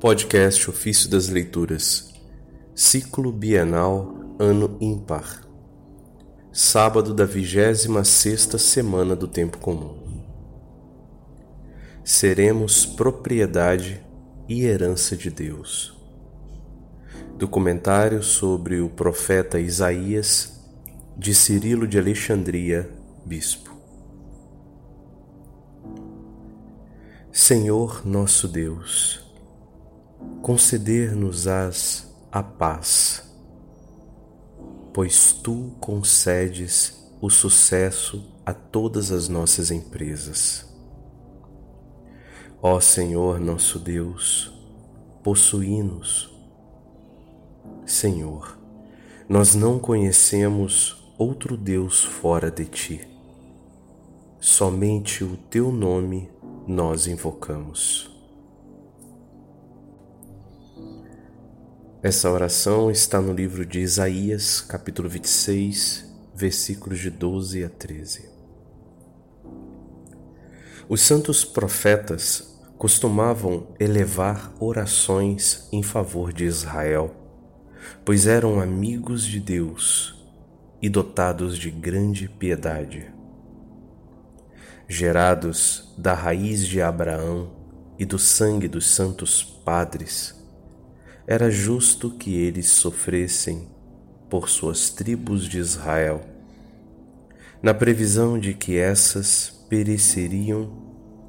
Podcast Ofício das Leituras, Ciclo Bienal, Ano Ímpar, Sábado da vigésima sexta semana do Tempo Comum. Seremos propriedade e herança de Deus. Documentário sobre o profeta Isaías, de Cirilo de Alexandria, Bispo. Senhor nosso Deus, conceder-nos-ás a paz, pois tu concedes o sucesso a todas as nossas empresas. Ó Senhor nosso Deus, possui-nos. Senhor, nós não conhecemos outro Deus fora de ti. Somente o teu nome nós invocamos. Essa oração está no livro de Isaías, capítulo 26, versículos de 12 a 13. Os santos profetas costumavam elevar orações em favor de Israel, pois eram amigos de Deus e dotados de grande piedade gerados da raiz de Abraão e do sangue dos santos padres, era justo que eles sofressem por suas tribos de Israel, na previsão de que essas pereceriam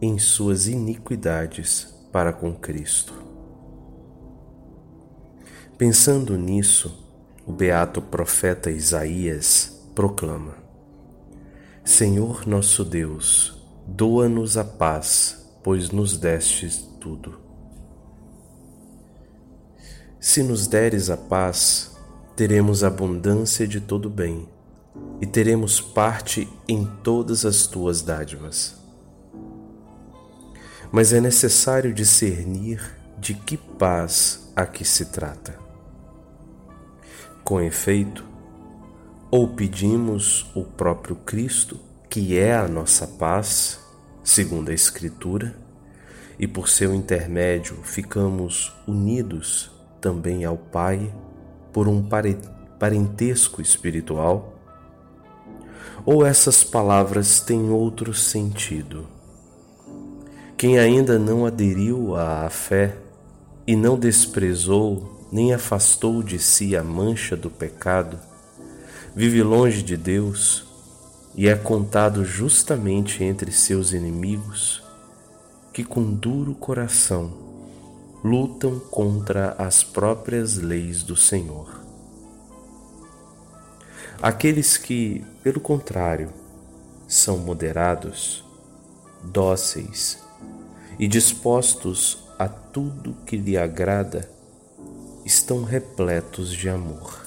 em suas iniquidades para com Cristo. Pensando nisso, o beato profeta Isaías proclama: Senhor nosso Deus, doa-nos a paz, pois nos destes tudo. Se nos deres a paz, teremos abundância de todo bem e teremos parte em todas as tuas dádivas. Mas é necessário discernir de que paz aqui se trata. Com efeito, ou pedimos o próprio Cristo, que é a nossa paz, segundo a Escritura, e por seu intermédio ficamos unidos também ao Pai por um parentesco espiritual? Ou essas palavras têm outro sentido? Quem ainda não aderiu à fé e não desprezou nem afastou de si a mancha do pecado, vive longe de Deus e é contado justamente entre seus inimigos que com duro coração lutam contra as próprias leis do Senhor. Aqueles que, pelo contrário, são moderados, dóceis e dispostos a tudo que lhe agrada, estão repletos de amor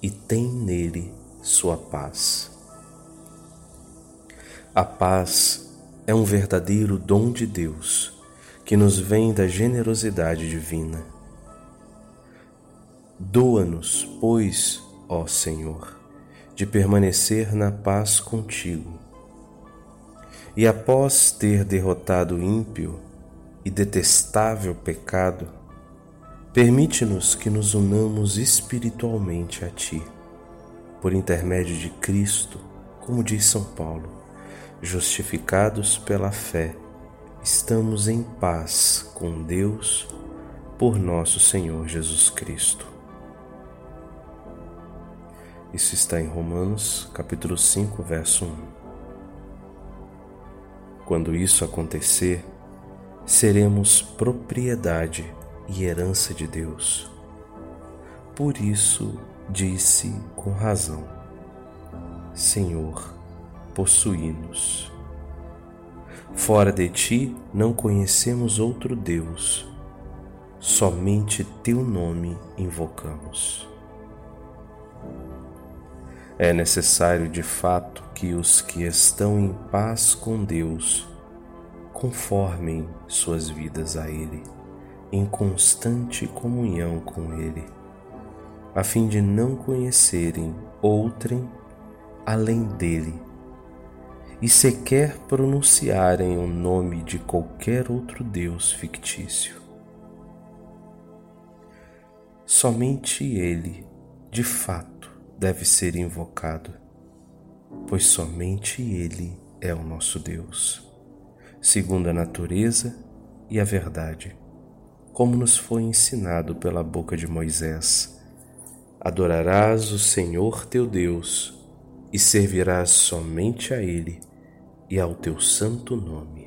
e tem nele sua paz. A paz é um verdadeiro dom de Deus que nos vem da generosidade divina. Doa-nos, pois, ó Senhor, de permanecer na paz contigo. E após ter derrotado o ímpio e detestável pecado, Permite-nos que nos unamos espiritualmente a Ti, por intermédio de Cristo, como diz São Paulo, justificados pela fé, estamos em paz com Deus por nosso Senhor Jesus Cristo. Isso está em Romanos, capítulo 5, verso 1. Quando isso acontecer, seremos propriedade e herança de Deus. Por isso disse com razão: Senhor, possui-nos. Fora de ti não conhecemos outro Deus, somente teu nome invocamos. É necessário de fato que os que estão em paz com Deus conformem suas vidas a Ele em constante comunhão com Ele, a fim de não conhecerem outrem além dele e sequer pronunciarem o nome de qualquer outro Deus fictício. somente Ele, de fato, deve ser invocado, pois somente Ele é o nosso Deus, segundo a natureza e a verdade, como nos foi ensinado pela boca de Moisés. Adorarás o Senhor teu Deus e servirás somente a Ele e ao teu santo nome.